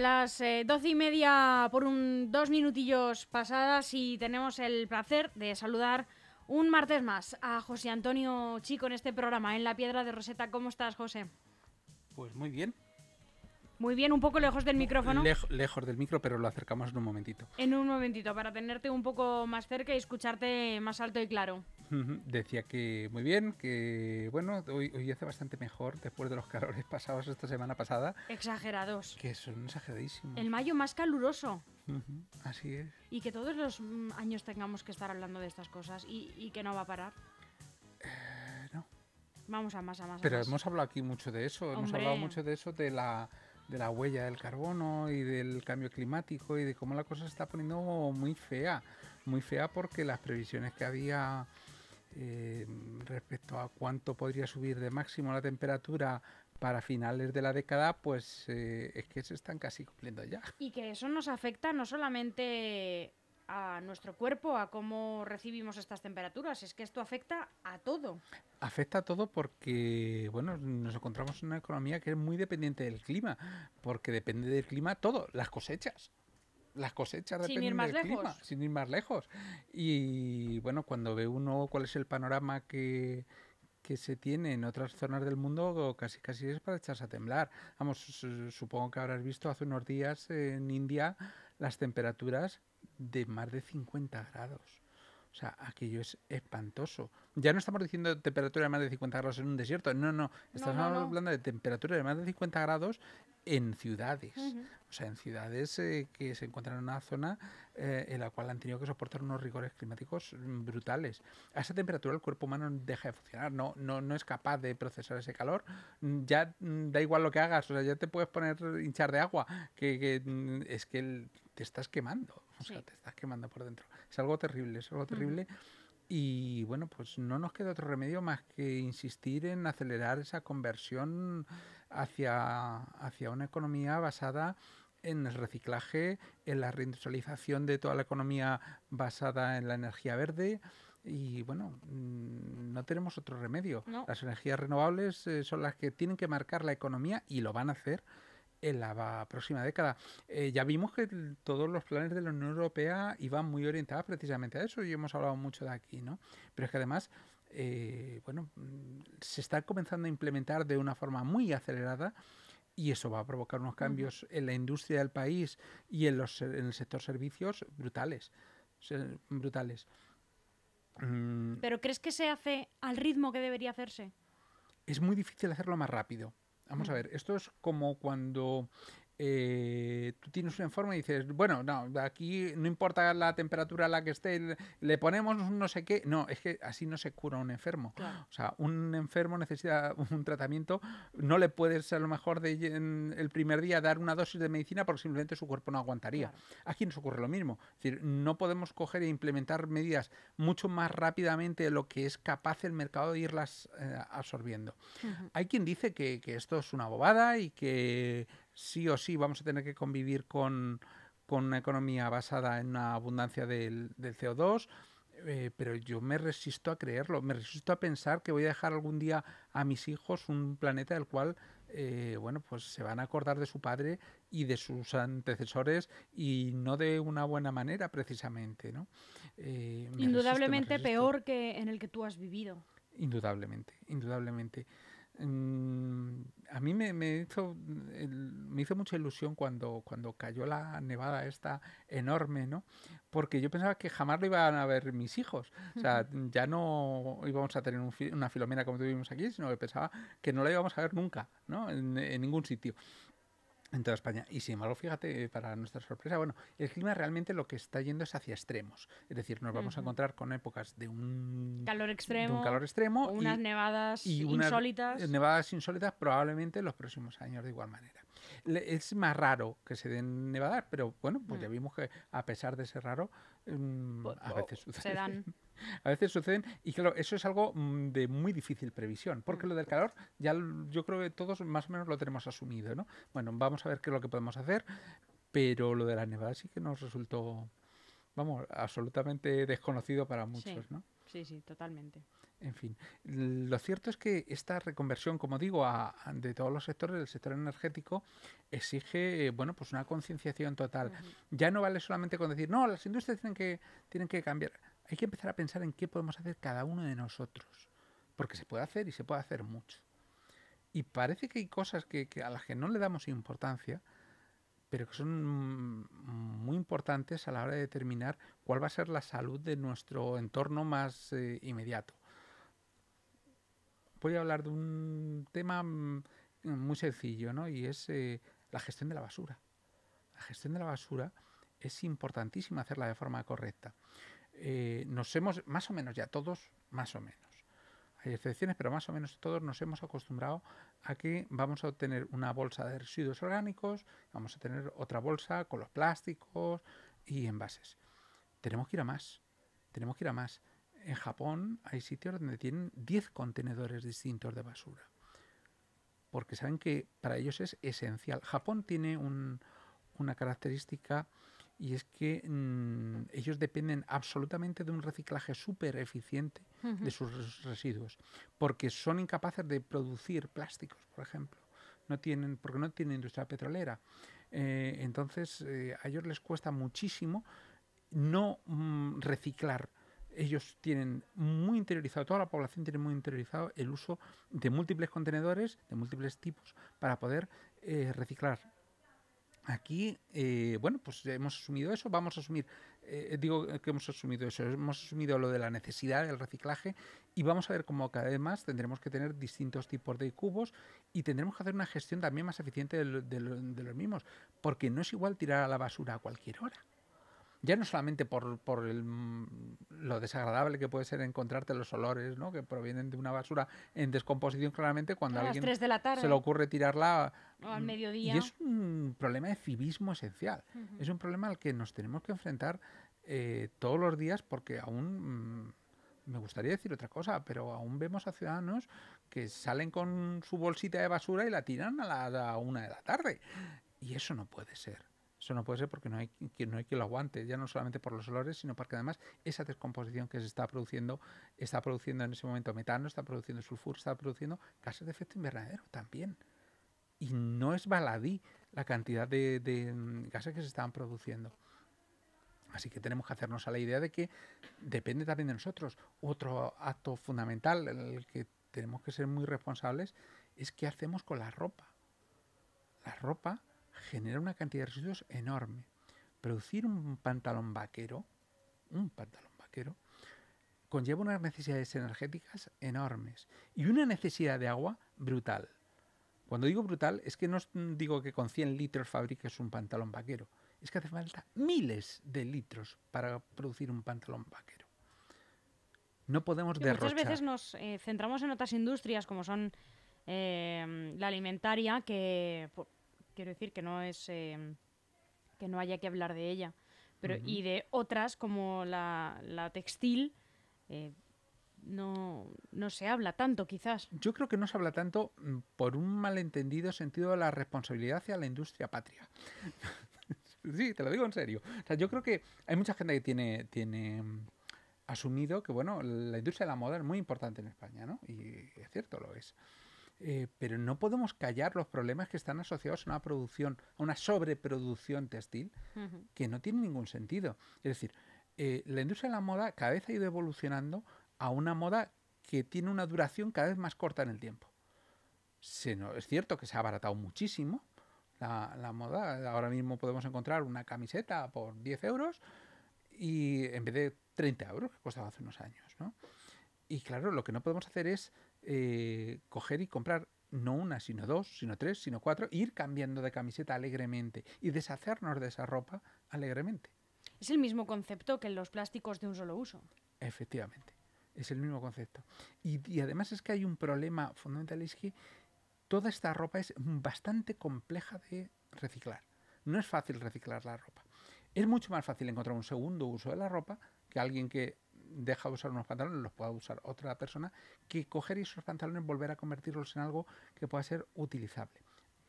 Las eh, doce y media por un dos minutillos pasadas y tenemos el placer de saludar un martes más a José Antonio Chico en este programa, en La Piedra de Roseta. ¿Cómo estás, José? Pues muy bien. Muy bien, un poco lejos del micrófono. lejos del micro, pero lo acercamos en un momentito. En un momentito, para tenerte un poco más cerca y escucharte más alto y claro. Decía que muy bien, que bueno, hoy, hoy hace bastante mejor después de los calores pasados esta semana pasada. Exagerados. Que son exageradísimos. El mayo más caluroso. Así es. Y que todos los mm, años tengamos que estar hablando de estas cosas y, que no va a parar. Eh, no. Vamos a más, a más. Pero hemos hablado aquí mucho de eso. Hemos hablado mucho de eso, de la de la huella del carbono y del cambio climático y de cómo la cosa se está poniendo muy fea. Muy fea porque las previsiones que había eh, respecto a cuánto podría subir de máximo la temperatura para finales de la década, pues eh, es que se están casi cumpliendo ya. Y que eso nos afecta no solamente a nuestro cuerpo, a cómo recibimos estas temperaturas. Es que esto afecta a todo. Afecta a todo porque, bueno, nos encontramos en una economía que es muy dependiente del clima, porque depende del clima todo, las cosechas. Las cosechas sin dependen del clima, sin ir más lejos. Y bueno, cuando ve uno cuál es el panorama que, que se tiene en otras zonas del mundo casi casi es para echarse a temblar. Vamos, supongo que habrás visto hace unos días en India las temperaturas de más de 50 grados. O sea, aquello es espantoso. Ya no estamos diciendo temperatura de más de 50 grados en un desierto, no, no, estamos hablando de temperatura de más de 50 grados en ciudades. O sea, en ciudades eh, que se encuentran en una zona eh, en la cual han tenido que soportar unos rigores climáticos mm, brutales. A esa temperatura el cuerpo humano deja de funcionar, no, no, no es capaz de procesar ese calor. Mm, ya mm, da igual lo que hagas, o sea, ya te puedes poner hinchar de agua, que, es que te estás quemando, o sea, te estás quemando por dentro. Es algo terrible, es algo terrible. Y bueno, pues no nos queda otro remedio más que insistir en acelerar esa conversión hacia, hacia una economía basada en el reciclaje, en la reindustrialización de toda la economía basada en la energía verde. Y bueno, mm, no tenemos otro remedio. Las energías renovables eh, son las que tienen que marcar la economía y lo van a hacer en la próxima década. Eh, ya vimos que todos los planes de la Unión Europea iban muy orientados precisamente a eso y hemos hablado mucho de aquí, ¿no? Pero es que además, eh, bueno, mm, se está comenzando a implementar de una forma muy acelerada y eso va a provocar unos cambios en la industria del país y en, los, en el sector servicios brutales. brutales. Mm. ¿Pero crees que se hace al ritmo que debería hacerse? Es muy difícil hacerlo más rápido. Vamos a ver, esto es como cuando eh, tú tienes un informe y dices, bueno, no, aquí no importa la temperatura a la que esté, le ponemos no sé qué. No, es que así no se cura un enfermo. O sea, un enfermo necesita un tratamiento, no le puedes a lo mejor de, el primer día dar una dosis de medicina porque simplemente su cuerpo no aguantaría. Aquí nos ocurre lo mismo. Es decir, no podemos coger e implementar medidas mucho más rápidamente de lo que es capaz el mercado de irlas eh, absorbiendo. Hay quien dice que, que esto es una bobada y que sí o sí vamos a tener que convivir con, una economía basada en una abundancia del, CO2, eh, pero yo me resisto a creerlo, me resisto a pensar que voy a dejar algún día a mis hijos un planeta del cual, eh, bueno, pues se van a acordar de su padre y de sus antecesores y no de una buena manera precisamente, ¿no? Eh, indudablemente peor que en el que tú has vivido. Indudablemente, indudablemente. Mm, a mí me, hizo, me hizo mucha ilusión cuando, cuando cayó la nevada esta enorme, ¿no? Porque yo pensaba que jamás lo iban a ver mis hijos. O sea, ya no íbamos a tener una filomena como tuvimos aquí, sino que pensaba que no la íbamos a ver nunca, ¿no? en ningún sitio en toda España. Y sin embargo, fíjate, para nuestra sorpresa, bueno, el clima realmente lo que está yendo es hacia extremos. Es decir, nos vamos a encontrar con épocas de un calor extremo, un calor extremo unas nevadas y insólitas. nevadas insólitas probablemente en los próximos años de igual manera. Es más raro que se den nevadas, pero bueno, pues ya mm. vimos que a pesar de ser raro, mm, a veces sucede. Se dan. a veces suceden y claro, eso es algo mm, de muy difícil previsión, porque lo del calor ya yo creo que todos más o menos lo tenemos asumido, ¿no? Bueno, vamos a ver qué es lo que podemos hacer, pero lo de la nevada sí que nos resultó, vamos, absolutamente desconocido para muchos, ¿no? Sí, sí, totalmente. En fin, lo cierto es que esta reconversión, como digo, a, de todos los sectores, del sector energético, exige, bueno, pues una concienciación total. Ya no vale solamente con decir, no, las industrias tienen que, tienen que cambiar. Hay que empezar a pensar en qué podemos hacer cada uno de nosotros. Porque se puede hacer y se puede hacer mucho. Y parece que hay cosas que, a las que no le damos importancia, pero que son muy importantes a la hora de determinar cuál va a ser la salud de nuestro entorno más eh, inmediato voy a hablar de un tema mm, muy sencillo, ¿no? Y es eh, la gestión de la basura. La gestión de la basura es importantísima hacerla de forma correcta. Eh, nos hemos, más o menos ya todos, más o menos. Hay excepciones, pero más o menos todos nos hemos acostumbrado a que vamos a obtener una bolsa de residuos orgánicos, vamos a tener otra bolsa con los plásticos y envases. Tenemos que ir a más. Tenemos que ir a más en Japón hay sitios donde tienen 10 contenedores distintos de basura. Porque saben que para ellos es esencial. Japón tiene una característica y es que mm, ellos dependen absolutamente de un reciclaje súper eficiente de sus residuos. Porque son incapaces de producir plásticos, por ejemplo. No tienen, porque no tienen industria petrolera. Eh, entonces eh, a ellos les cuesta muchísimo no mm, reciclar ellos tienen muy interiorizado, toda la población tiene muy interiorizado el uso de múltiples contenedores, de múltiples tipos, para poder eh, reciclar. Aquí, eh, bueno, pues hemos asumido eso, vamos a asumir, eh, digo que hemos asumido eso, hemos asumido lo de la necesidad del reciclaje y vamos a ver cómo cada vez más tendremos que tener distintos tipos de cubos y tendremos que hacer una gestión también más eficiente de los mismos, porque no es igual tirar a la basura a cualquier hora ya no solamente por, por el, mm, lo desagradable que puede ser encontrarte los olores ¿no? que provienen de una basura en descomposición claramente cuando a alguien se le ocurre tirarla al mm, mediodía. Y es un problema de civismo esencial. Es un problema al que nos tenemos que enfrentar eh, todos los días porque aún... Mm, me gustaría decir otra cosa, pero aún vemos a ciudadanos que salen con su bolsita de basura y la tiran a la, a la una de la tarde. Y eso no puede ser. Eso no puede ser porque no hay, no hay que lo aguante, ya no solamente por los olores, sino porque además esa descomposición que se está produciendo, está produciendo en ese momento metano, está produciendo sulfuro, está produciendo gases de efecto invernadero también. Y no es baladí la cantidad de, de mm, gases que se están produciendo. Así que tenemos que hacernos a la idea de que depende también de nosotros. Otro acto fundamental en el que tenemos que ser muy responsables es qué hacemos con la ropa. La ropa genera una cantidad de residuos enorme. Producir un pantalón vaquero, un pantalón vaquero, conlleva unas necesidades energéticas enormes y una necesidad de agua brutal. Cuando digo brutal, es que no digo que con 100 litros fabriques un pantalón vaquero. Es que hace falta miles de litros para producir un pantalón vaquero. No podemos derrochar. Muchas veces nos eh, centramos en otras industrias, como son eh, la alimentaria, que quiero decir que no es em, que no haya que hablar de ella. Pero, Y de otras, como la, la textil, eh, no, no, se habla tanto, quizás. Yo creo que no se habla tanto mm, por un malentendido sentido de la responsabilidad hacia la industria patria. sí, te lo digo en serio. O sea, yo creo que hay mucha gente que tiene, tiene mm, asumido que, bueno, la industria de la moda es muy importante en España, ¿no? Y es cierto, lo es. Eh, pero no podemos callar los problemas que están asociados a una producción, a una sobreproducción textil, que no tiene ningún sentido. Es decir, eh, la industria de la moda cada vez ha ido evolucionando a una moda que tiene una duración cada vez más corta en el tiempo. es cierto que se ha abaratado muchísimo la, la, moda. Ahora mismo podemos encontrar una camiseta por 10 euros y en vez de 30 euros que costaba hace unos años. ¿no? Y claro, lo que no podemos hacer es eh, coger y comprar no una, sino dos, sino tres, sino cuatro, e ir cambiando de camiseta alegremente y deshacernos de esa ropa alegremente. Es el mismo concepto que los plásticos de un solo uso. Efectivamente, es el mismo concepto. Y, y además es que hay un problema fundamental, es que toda esta ropa es bastante compleja de reciclar. No es fácil reciclar la ropa. Es mucho más fácil encontrar un segundo uso de la ropa que alguien que deja de usar unos pantalones, los pueda usar otra persona, que coger esos pantalones, volver a convertirlos en algo que pueda ser utilizable.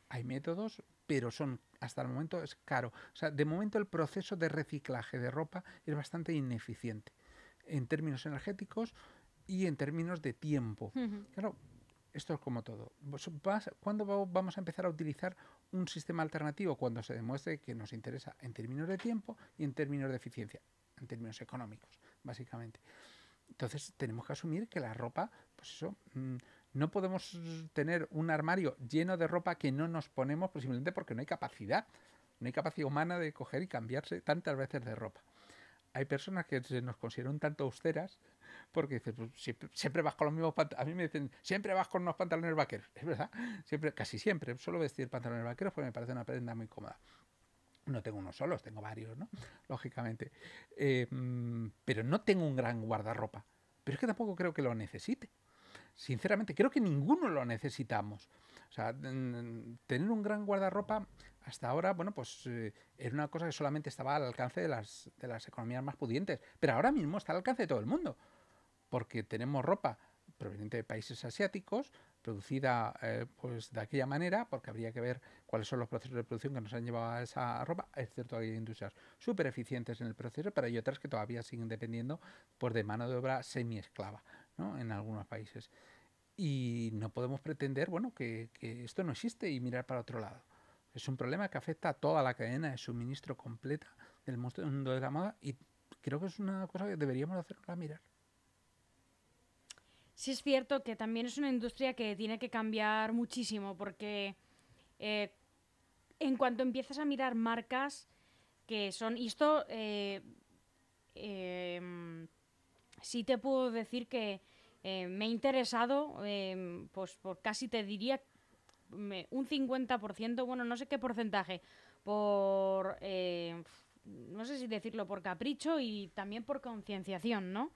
Hay métodos, pero son, hasta el momento, es caro. O sea, de momento el proceso de reciclaje de ropa es bastante ineficiente. en términos energéticos y en términos de tiempo. Claro, esto es como todo. ¿Cuándo vamos a empezar a utilizar un sistema alternativo? Cuando se demuestre que nos interesa en términos de tiempo y en términos de eficiencia, en términos económicos, básicamente. Entonces tenemos que asumir que la ropa, pues eso, mm, no podemos tener un armario lleno de ropa que no nos ponemos simplemente porque no hay capacidad. No hay capacidad humana de coger y cambiarse tantas veces de ropa. Hay personas que se nos consideran tanto austeras porque dices, pues, siempre, vas con los mismos pantalones. A mí me dicen, siempre vas con unos pantalones vaqueros. Es verdad, siempre, casi siempre. Suelo vestir pantalones vaqueros porque me parece una prenda muy cómoda. No tengo unos solos, tengo varios, ¿no? Lógicamente. Mm, pero no tengo un gran guardarropa. Pero es que tampoco creo que lo necesite. Sinceramente, creo que ninguno lo necesitamos. O sea, tener un gran guardarropa hasta ahora, bueno, pues eh, era una cosa que solamente estaba al alcance de las, de las economías más pudientes. Pero ahora mismo está al alcance de todo el mundo. Porque tenemos ropa proveniente de países asiáticos, producida eh, pues de aquella manera, porque habría que ver cuáles son los procesos de producción que nos han llevado a esa ropa. Es cierto, hay industrias súper eficientes en el proceso, pero hay otras que todavía siguen dependiendo pues, de mano de obra semi-esclava ¿no? en algunos países. Y no podemos pretender bueno, que, que esto no existe y mirar para otro lado. Es un problema que afecta a toda la cadena de suministro completa del mundo de la moda y creo que es una cosa que deberíamos hacerla mirar. Sí es cierto que también es una industria que tiene que cambiar muchísimo porque eh, en cuanto empiezas a mirar marcas que son... Y esto eh, em, sí te puedo decir que eh, me he interesado, em, pues por casi te diría un 50%, bueno, no sé qué porcentaje, por no sé si decirlo por capricho y también por concienciación, ¿no?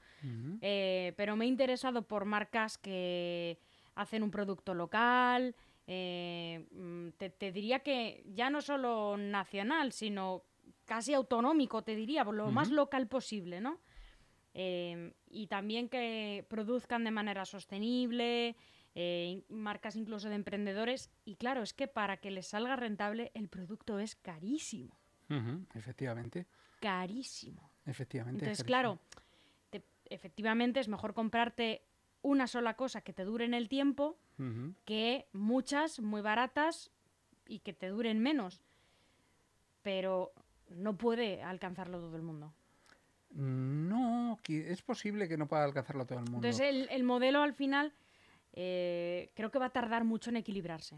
Eh, pero me he interesado por marcas que hacen un producto local. Eh, mm, te, diría que ya no solo nacional, sino casi autonómico, te diría, lo más local posible, ¿no? Eh, y también que produzcan de manera sostenible, marcas incluso de emprendedores. Y claro, es que para que les salga rentable el producto es carísimo efectivamente. Carísimo. Efectivamente. Entonces, claro, efectivamente es mejor comprarte una sola cosa que te dure en el tiempo que muchas muy baratas y que te duren menos. Pero no puede alcanzarlo todo el mundo. No, es posible que no pueda alcanzarlo todo el mundo. Entonces el, modelo al final eh, creo que va a tardar mucho en equilibrarse.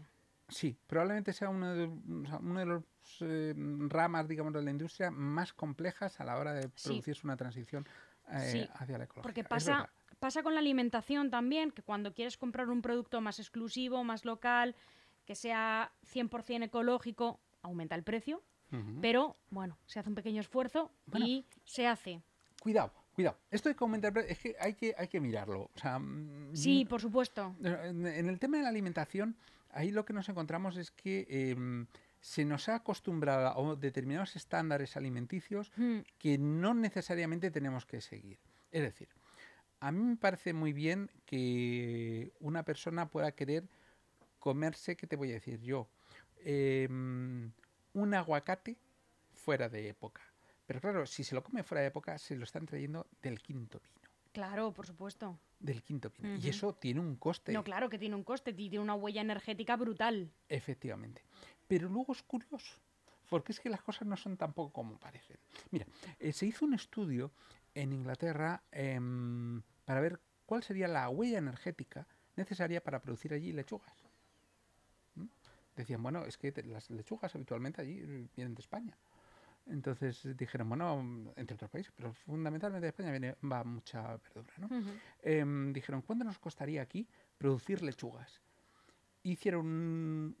Sí, probablemente sea uno de, uno de los eh, ramas, digamos, de la industria más complejas a la hora de producirse una transición eh, hacia la ecología. Porque pasa, pasa con la alimentación también, que cuando quieres comprar un producto más exclusivo, más local, que sea 100% ecológico, aumenta el precio, pero bueno, se hace un pequeño esfuerzo y se hace. Cuidado, cuidado. Esto hay que aumentar, es que hay que, hay que mirarlo. Mm, sí, por supuesto. En el tema de la alimentación, ahí lo que nos encontramos es que em, se nos ha acostumbrado a determinados estándares alimenticios hmm. que no necesariamente tenemos que seguir. Es decir, a mí me parece muy bien que una persona pueda querer comerse, ¿qué te voy a decir yo? Em, un aguacate fuera de época. Pero claro, si se lo come fuera de época, se lo están trayendo del quinto vino. Claro, por supuesto. Del quinto vino. Y eso tiene un coste. No, claro que tiene un coste, tiene una huella energética brutal. Efectivamente. Pero luego es curioso, porque es que las cosas no son tampoco como parecen. Mira, eh, se hizo un estudio en Inglaterra em, para ver cuál sería la huella energética necesaria para producir allí lechugas. ¿Mm? Decían, bueno, es que las lechugas habitualmente allí vienen de España. Entonces dijeron, bueno, entre otros países, pero fundamentalmente de España viene, va mucha verdura, ¿no? Em, dijeron, ¿cuánto nos costaría aquí producir lechugas? hicieron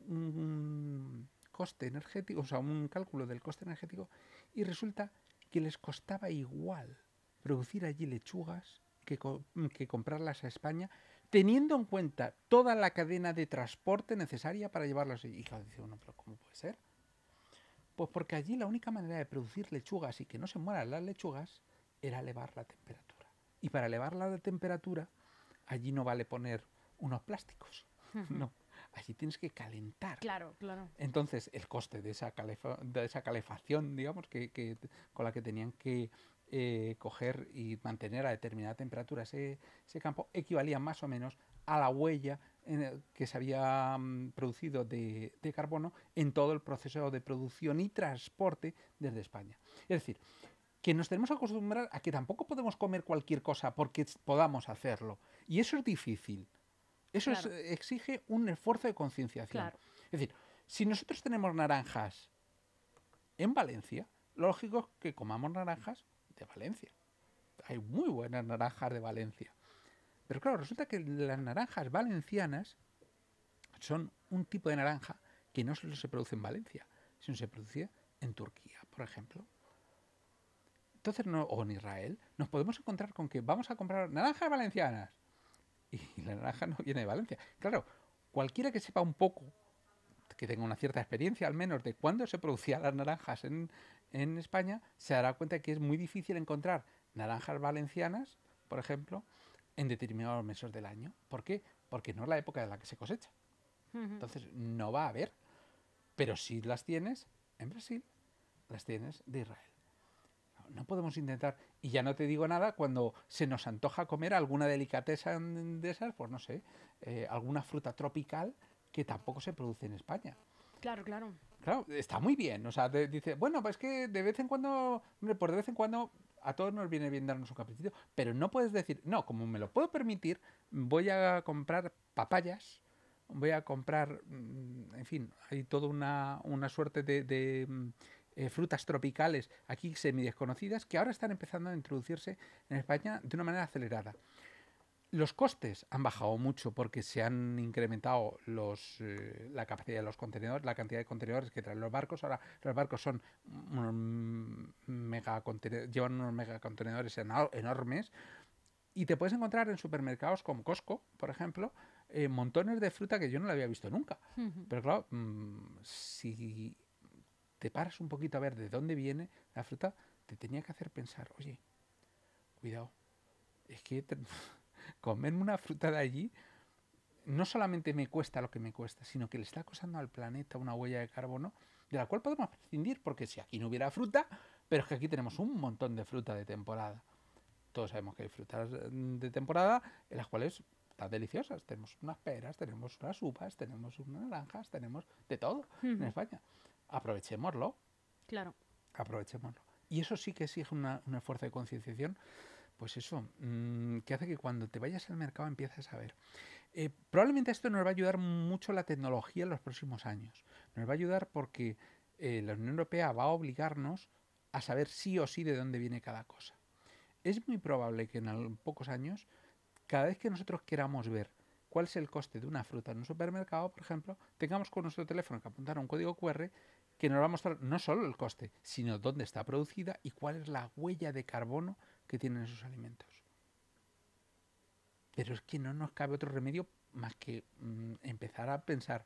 un, coste energético, o sea, un cálculo del coste energético y resulta que les costaba igual producir allí lechugas que, que comprarlas a España, teniendo en cuenta toda la cadena de transporte necesaria para llevarlas allí. Y claro, dice uno, pero ¿cómo puede ser? Pues porque allí la única manera de producir lechugas y que no se mueran las lechugas era elevar la temperatura. Y para elevar la temperatura, allí no vale poner unos plásticos. No, allí tienes que calentar. Claro, claro. Entonces, el coste de esa, de esa calefacción, digamos, que, con la que tenían que eh, coger y mantener a determinada temperatura ese, campo equivalía más o menos a la huella que se había mm, producido de, carbono en todo el proceso de producción y transporte desde España. Es decir, que nos tenemos que acostumbrar a que tampoco podemos comer cualquier cosa porque podamos hacerlo. Y eso es difícil. Eso exige un esfuerzo de concienciación. Es decir, si nosotros tenemos naranjas en Valencia, lo lógico es que comamos naranjas de Valencia. Hay muy buenas naranjas de Valencia. Pero claro, resulta que las naranjas valencianas son un tipo de naranja que no solo se produce en Valencia, sino se produce en Turquía, por ejemplo. Entonces, o en Israel, nos podemos encontrar con que vamos a comprar naranjas valencianas. Y la naranja no viene de Valencia. Claro, cualquiera que sepa un poco, que tenga una cierta experiencia al menos de cuándo se producían las naranjas en, en España, se dará cuenta que es muy difícil encontrar naranjas valencianas, por ejemplo, en determinados meses del año. ¿Por qué? Porque no es la época en la que se cosecha. Entonces no va a haber. Pero si las tienes en Brasil, las tienes de Israel. No, podemos intentar, y ya no te digo nada, cuando se nos antoja comer alguna delicatesa de esas, pues no sé, eh, alguna fruta tropical que tampoco se produce en España. Claro, claro. Claro, está muy bien. O sea, dice, bueno, pues que de vez en cuando, hombre, por de vez en cuando a todos nos viene bien darnos un caprichito, pero no puedes decir, no, como me lo puedo permitir, voy a comprar papayas, voy a comprar, mm, en fin, hay toda una, una suerte de, mm, eh, frutas tropicales aquí semi desconocidas que ahora están empezando a introducirse en España de una manera acelerada. Los costes han bajado mucho porque se han incrementado los, eh, la capacidad de los contenedores, la cantidad de contenedores que traen los barcos. Ahora los barcos son unos mega llevan unos megacontenedores enormes y te puedes encontrar en supermercados como Costco, por ejemplo, eh, montones de fruta que yo no la había visto nunca. Pero claro, mm, si te paras un poquito a ver de dónde viene la fruta, te tenía que hacer pensar, oye, cuidado, es que comerme una fruta de allí no solamente me cuesta lo que me cuesta, sino que le está causando al planeta una huella de carbono de la cual podemos prescindir, porque si aquí no hubiera fruta, pero es que aquí tenemos un montón de fruta de temporada. Todos sabemos que hay frutas de temporada en las cuales están deliciosas. Tenemos unas peras, tenemos unas uvas, tenemos unas naranjas, tenemos de todo en España. Aprovechémoslo. Claro. Aprovechémoslo. Y eso sí que exige una, un esfuerzo de concienciación pues eso, mm, que hace que cuando te vayas al mercado empieces a ver. Eh, probablemente esto nos va a ayudar mucho la tecnología en los próximos años. Nos va a ayudar porque eh, la Unión Europea va a obligarnos a saber sí o sí de dónde viene cada cosa. Es muy probable que en pocos años, cada vez que nosotros queramos ver cuál es el coste de una fruta en un supermercado, por ejemplo, tengamos con nuestro teléfono que apuntar a un código QR que nos va a mostrar no solo el coste, sino dónde está producida y cuál es la huella de carbono que tienen esos alimentos. Pero es que no nos cabe otro remedio más que mm, empezar a pensar,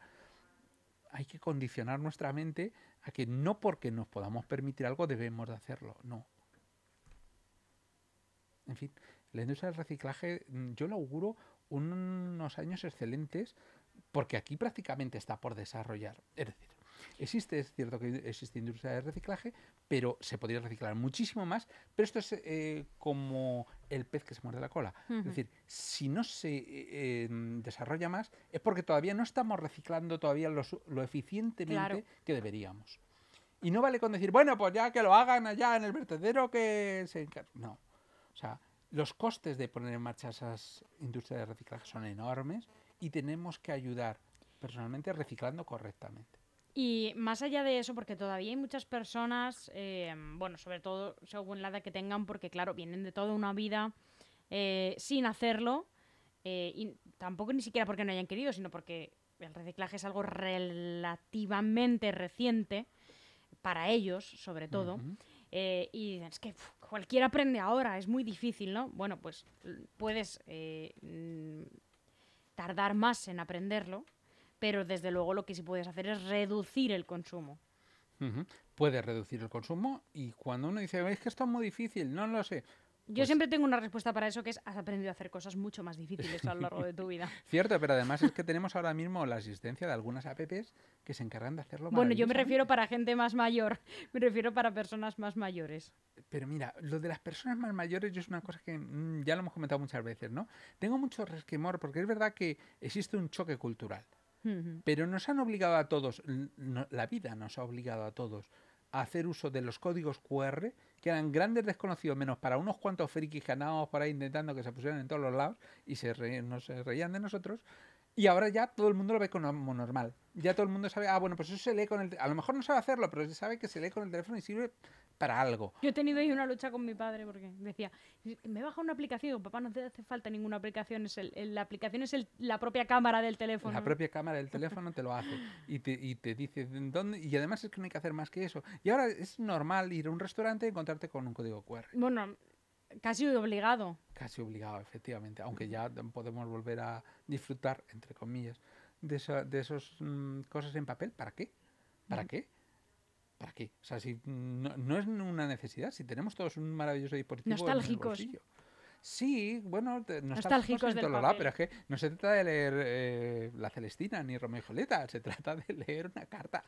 hay que condicionar nuestra mente a que no porque nos podamos permitir algo debemos de hacerlo, no. En fin, la industria del reciclaje mm, yo le auguro unos años excelentes porque aquí prácticamente está por desarrollar. Es decir, Existe, es cierto que existe industria de reciclaje, pero se podría reciclar muchísimo más, pero esto es eh, como el pez que se muerde la cola. Es decir, si no se eh, em, desarrolla más, es porque todavía no estamos reciclando todavía lo eficientemente que deberíamos. Y no vale con decir, bueno, pues ya que lo hagan allá en el vertedero que se... No. O sea, los costes de poner en marcha esas industrias de reciclaje son enormes y tenemos que ayudar personalmente reciclando correctamente. Y más allá de eso, porque todavía hay muchas personas, eh, bueno, sobre todo según la edad que tengan, porque claro, vienen de toda una vida eh, sin hacerlo, eh, y tampoco ni siquiera porque no hayan querido, sino porque el reciclaje es algo relativamente reciente, para ellos sobre todo, y dicen, es que cualquiera aprende ahora, es muy difícil, ¿no? Bueno, pues puedes tardar más en aprenderlo, pero desde luego lo que sí puedes hacer es reducir el consumo. Puedes reducir el consumo y cuando uno dice, es que esto es muy difícil, no lo sé, Yo Pues siempre tengo una respuesta para eso, que es has aprendido a hacer cosas mucho más difíciles a lo largo de tu vida. Cierto, pero además es que tenemos ahora mismo la asistencia de algunas apps que se encargan de hacerlo Bueno, yo me refiero para gente más mayor, me refiero para personas más mayores. Pero mira, lo de las personas más mayores yo es una cosa que mm, ya lo hemos comentado muchas veces, ¿no? Tengo mucho resquemor porque es verdad que existe un choque cultural. Pero nos han obligado a todos, la vida nos ha obligado a todos a hacer uso de los códigos QR, que eran grandes desconocidos, menos para unos cuantos frikis que andábamos por ahí intentando que se pusieran en todos los lados y se, se reían de nosotros. Y ahora ya todo el mundo lo ve como normal. Ya todo el mundo sabe, ah, bueno, pues eso se lee con el... A lo mejor no sabe hacerlo, pero se sabe que se lee con el teléfono y sirve para algo. Yo he tenido ahí una lucha con mi padre porque decía, me baja una aplicación, papá, no te hace falta ninguna aplicación, es el, el- la aplicación es el- la propia cámara del teléfono. La propia cámara del teléfono te lo hace y te, y te dice dónde. Y además es que no hay que hacer más que eso. Y ahora es normal ir a un restaurante y encontrarte con un código QR. Bueno, casi obligado. Casi obligado, efectivamente. Aunque ya podemos volver a disfrutar, entre comillas, de, esa- de esos mm, cosas en papel. ¿Para qué? ¿Para Mm. qué? ¿Para qué? O sea, si no, no es una necesidad, si tenemos todos un maravilloso dispositivo. en el Nostálgicos. Sí, bueno, te- nostálgicos Nostálgicos del pero es que no se trata de leer eh, La Celestina ni Romeo y Julieta, se trata de leer una carta.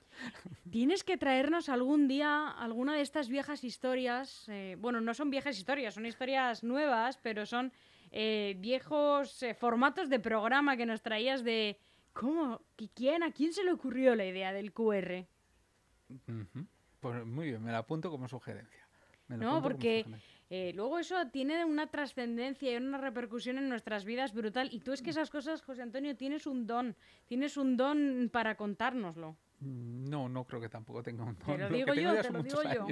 Tienes que traernos algún día alguna de estas viejas historias. eh, bueno, no son viejas historias, son historias nuevas, pero son eh, viejos eh, formatos de programa que nos traías de. ¿Cómo? ¿Qui- ¿Quién? ¿A quién se le ocurrió la idea del QR? Pues muy bien, me la apunto como sugerencia. Me lo No, porque eh, luego eso tiene una trascendencia y una repercusión en nuestras vidas brutal. Y tú es que esas cosas, José Antonio, tienes un don. Tienes un don para contárnoslo. Mm, No, no creo que tampoco tenga un Te don. lo que digo yo, te lo digo yo.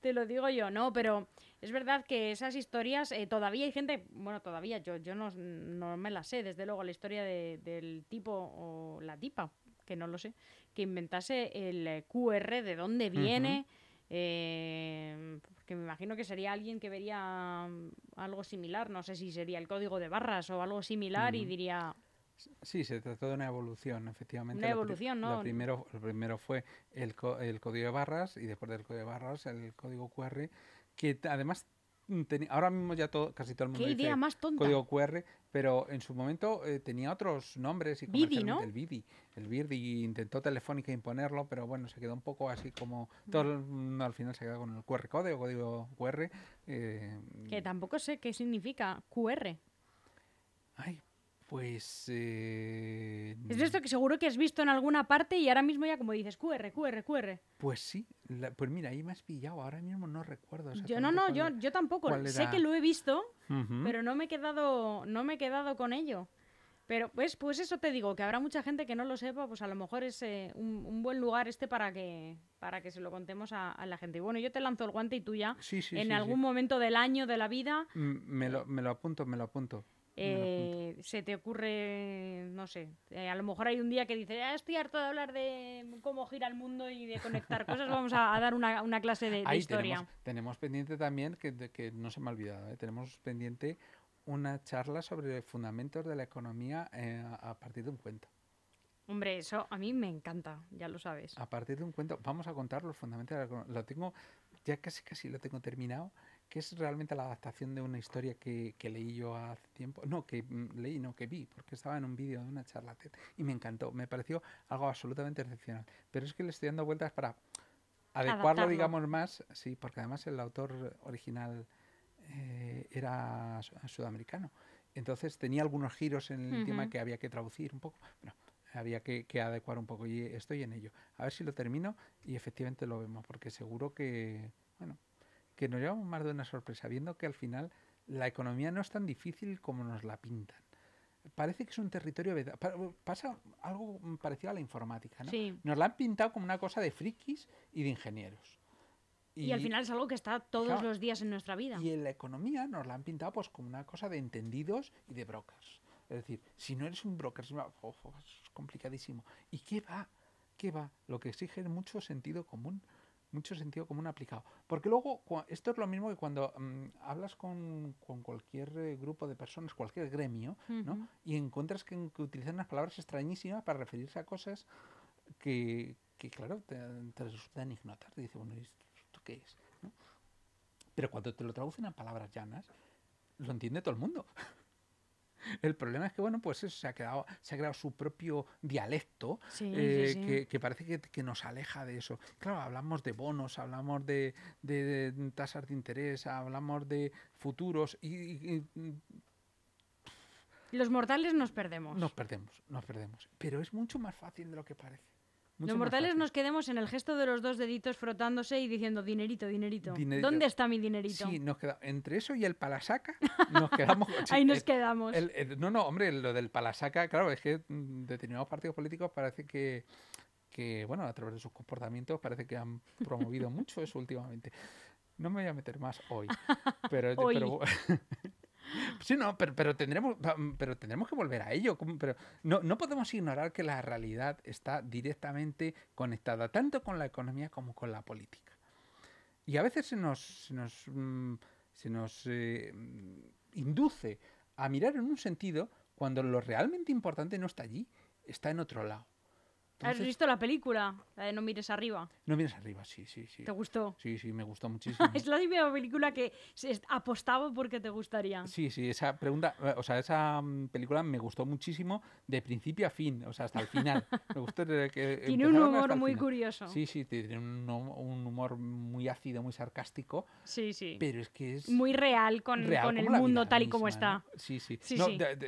Te lo digo yo, no, pero es verdad que esas historias, eh, todavía hay gente, bueno, todavía yo, yo no, no me la sé, desde luego, la historia de- del tipo o la tipa, que no lo sé, que inventase el eh, QR, de dónde viene, eh, porque me imagino que sería alguien que vería mm, algo similar, no sé si sería el código de barras o algo similar y diría, Sí, se trató de una evolución, efectivamente. Una evolución, Lo ¿no? primero, lo primero fue el, co- el código de barras y después del código de barras el código QR, que además ahora mismo ya todo, casi todo el mundo qué dice idea más tonta. código QR, pero en su momento eh, tenía otros nombres y Bidi, ¿no? el Bidi, el Bidi intentó Telefónica imponerlo, pero bueno, se quedó un poco así como todo el mundo al final se quedó con el QR código, código QR. eh, Que tampoco sé qué significa QR. ay, pues eh, Es de esto que seguro que has visto en alguna parte y ahora mismo ya como dices QR, QR, QR. Pues sí, la- pues mira, ahí me has pillado, ahora mismo no recuerdo. Yo no, no, yo, yo tampoco. Sé que lo he visto, pero no me he quedado, no me he quedado con ello. Pero pues, pues eso te digo, que habrá mucha gente que no lo sepa, pues a lo mejor es eh, un, un buen lugar este para que, para que se lo contemos a, a la gente. Y bueno, yo te lanzo el guante y tú ya, Sí, sí, en sí, algún momento del año, de la vida, Mm, Me lo, me lo apunto, me lo apunto. Eh, se te ocurre, no sé, eh, a lo mejor hay un día que dices, "Ah, estoy harto de hablar de cómo gira el mundo y de conectar cosas, vamos a, a dar una, una clase de, de historia. tenemos, tenemos pendiente también, que, de- que no se me ha olvidado, ¿eh? tenemos pendiente una charla sobre fundamentos de la economía a a partir de un cuento. Hombre, eso a mí me encanta, ya lo sabes. A partir de un cuento, vamos a contar los fundamentos de la economía. Lo tengo, ya casi casi lo tengo terminado, que es realmente la adaptación de una historia que, que leí yo hace tiempo. No, que mm, leí, no, que vi, porque estaba en un vídeo de una charla TED y me encantó. Me pareció algo absolutamente excepcional. Pero es que le estoy dando vueltas para adecuarlo, Adaptarlo. digamos, más, sí, porque además el autor original eh, era su- sudamericano. Entonces tenía algunos giros en el tema que había que traducir un poco. Bueno, había que, que adecuar un poco y estoy en ello. A ver si lo termino y efectivamente lo vemos, porque seguro que, bueno, que nos llevamos más de una sorpresa, viendo que al final la economía no es tan difícil como nos la pintan. Parece que es un territorio... Pasa algo parecido a la informática, ¿no? Sí. Nos la han pintado como una cosa de frikis y de ingenieros. Y, al final es algo que está todos claro, los días en nuestra vida. y en la economía nos la han pintado pues como una cosa de entendidos y de brokers. Es decir, si no eres un broker, es, una- oh, oh, es complicadísimo. ¿Y qué va? ¿Qué va? Lo que exige es mucho sentido común. Mucho sentido común aplicado. Porque luego, esto es lo mismo que cuando mm, hablas con, con cualquier eh, grupo de personas, cualquier gremio, ¿no? Y encuentras que, que utilizan unas palabras extrañísimas para referirse a cosas que, que, claro, te, te resultan ignotar. Te dice, bueno, ¿y ¿esto qué es? ¿no? Pero cuando te lo traducen a palabras llanas, lo entiende todo el mundo. El problema es que, bueno, pues eso, se, ha creado, se ha creado su propio dialecto eh, Que, parece que, nos aleja de eso. Claro, hablamos de bonos, hablamos de, tasas de interés, hablamos de futuros y, Los mortales nos perdemos. Nos perdemos, nos perdemos. Pero es mucho más fácil de lo que parece. Los mortales nos quedemos en el gesto de los dos deditos frotándose y diciendo dinerito, dinerito. ¿Dónde está mi dinerito? Sí, nos queda entre eso y el palasaca nos quedamos. Ahí nos quedamos. no, no, hombre, lo del palasaca, claro, es que mm, determinados partidos políticos parece que, que, bueno, a través de sus comportamientos parece que han promovido mucho eso últimamente. No me voy a meter más hoy, pero, pero Sí, no, pero, pero, tendremos, pero tendremos que volver a ello. Pero no, no podemos ignorar que la realidad está directamente conectada tanto con la economía como con la política. Y a veces se nos, se nos, mm, se nos eh, induce a mirar en un sentido cuando lo realmente importante no está allí, está en otro lado. ¿Has visto la película? La de No mires arriba. No mires arriba, sí, sí, sí. ¿Te gustó? Sí, sí, me gustó muchísimo. es la típica película que apostaba porque te gustaría. Sí, sí, esa pregunta, eh, o sea, esa mm, película me gustó muchísimo de principio a fin, o sea, hasta el final. me gustó que Tiene un humor muy curioso. Sí, sí, tiene un, humor muy ácido, muy sarcástico. Sí, sí. Pero es que es... Muy real con, con el mundo tal y como está. Sí, sí.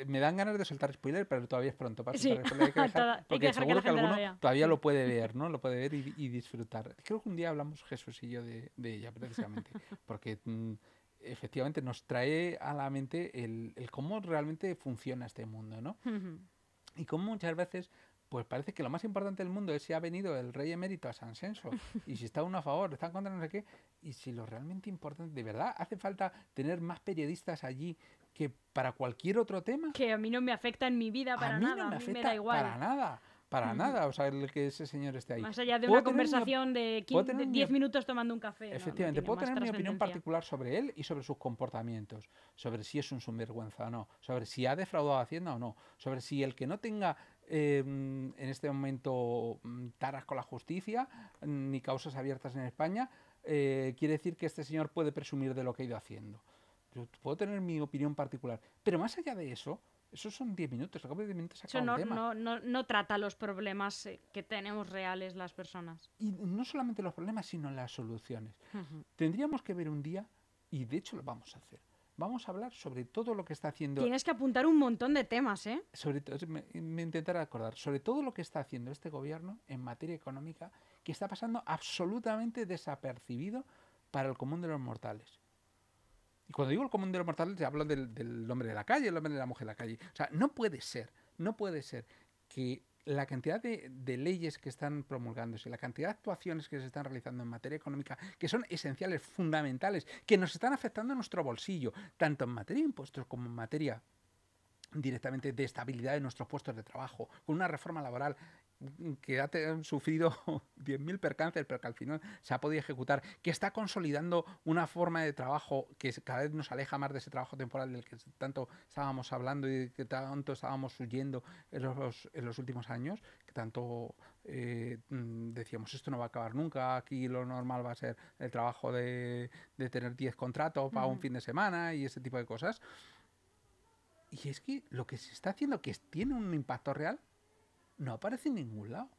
me dan ganas de soltar spoiler, pero todavía es pronto para soltar spoiler. Hay que dejar, porque seguro que, alguno todavía lo puede ver, ¿no? Lo puede ver y, disfrutar. Creo que un día hablamos Jesús y yo de, ella, precisamente, porque mm, efectivamente nos trae a la mente el, cómo realmente funciona este mundo, ¿no? Y cómo muchas veces pues parece que lo más importante del mundo es si ha venido el rey emérito a San Senso y si está uno a favor, está en contra, no sé qué. Y si lo realmente importante, de verdad, hace falta tener más periodistas allí que para cualquier otro tema. Que a mí no me afecta en mi vida para nada, a mí me da igual. Para nada para nada, o sea, el que ese señor esté ahí. Más allá de una conversación de 10 minutos tomando un café. Efectivamente, puedo tener mi opinión particular sobre él y sobre sus comportamientos, sobre si es un sinvergüenza o no, sobre si ha defraudado a Hacienda o no, sobre si el que no tenga em, en este momento mm, taras con la justicia ni causas abiertas en España, eh, quiere decir que este señor puede presumir de lo que ha ido haciendo. Yo puedo tener mi opinión particular, pero más allá de eso, esos son 10 minutos, acabo de 10 minutos Eso no, no, no, no, trata los problemas eh, que tenemos reales las personas. Y no solamente los problemas, sino las soluciones. Tendríamos que ver un día, y de hecho lo vamos a hacer, vamos a hablar sobre todo lo que está haciendo... Tienes que apuntar un montón de temas, ¿eh? Sobre me, me intentaré acordar, sobre todo lo que está haciendo este gobierno en materia económica, que está pasando absolutamente desapercibido para el común de los mortales. Y cuando digo el común de los mortales, hablo del, del hombre de la calle, el hombre de la mujer de la calle. O sea, no puede ser, no puede ser que la cantidad de, de, leyes que están promulgándose, la cantidad de actuaciones que se están realizando en materia económica, que son esenciales, fundamentales, que nos están afectando a nuestro bolsillo, tanto en materia de impuestos como en materia directamente de estabilidad de nuestros puestos de trabajo, con una reforma laboral que ha sufrido 10.000 percances, pero que al final se ha podido ejecutar, que está consolidando una forma de trabajo que cada vez nos aleja más de ese trabajo temporal del que tanto estábamos hablando y que tanto estábamos huyendo en los, en los últimos años, que tanto eh, mm, decíamos esto no va a acabar nunca, aquí lo normal va a ser el trabajo de, de tener 10 contratos para un fin de semana y ese tipo de cosas. Y es que lo que se está haciendo, que tiene un impacto real, no aparece en ningún lado.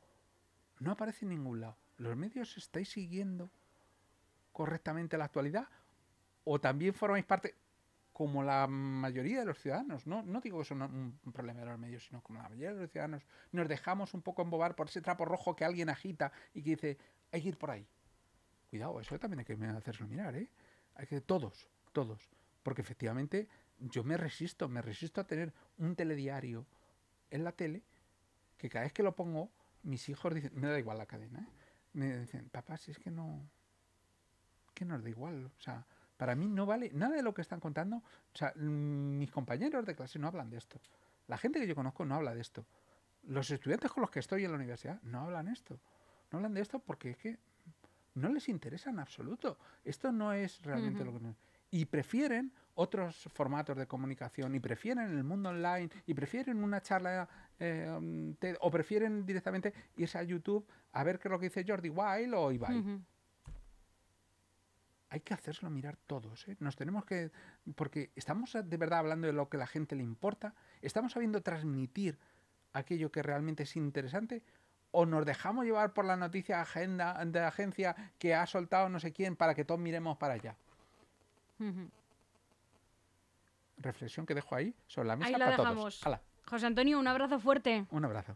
No aparece en ningún lado. ¿Los medios estáis siguiendo correctamente la actualidad? ¿O también formáis parte, como la mayoría de los ciudadanos? No, no digo que eso no un problema de los medios, sino como la mayoría de los ciudadanos nos dejamos un poco embobar por ese trapo rojo que alguien agita y que dice, hay que ir por ahí. Cuidado, eso también hay que hacerlo mirar, ¿eh? Hay que todos, todos. Porque efectivamente yo me resisto, me resisto a tener un telediario en la tele que cada vez que lo pongo, mis hijos dicen, me da igual la cadena, ¿eh? me dicen, papá, si es que no, que nos da igual, o sea, para mí no vale nada de lo que están contando, o sea, mis compañeros de clase no hablan de esto, la gente que yo conozco no habla de esto, los estudiantes con los que estoy en la universidad no hablan esto, no hablan de esto porque es que no les interesa en absoluto, esto no es realmente lo que... Y prefieren otros formatos de comunicación y prefieren el mundo online y prefieren una charla eh, um, o prefieren directamente irse a YouTube a ver qué es lo que dice Jordi Wild o Ibai. hay que hacérselo mirar todos. ¿eh? Nos tenemos que. Porque estamos de verdad hablando de lo que a la gente le importa. ¿Estamos sabiendo transmitir aquello que realmente es interesante? ¿O nos dejamos llevar por la noticia agenda de la agencia que ha soltado no sé quién para que todos miremos para allá? Reflexión que dejo ahí sobre la mesa ahí la para dejamos. todos. José Antonio, un abrazo fuerte. Un abrazo.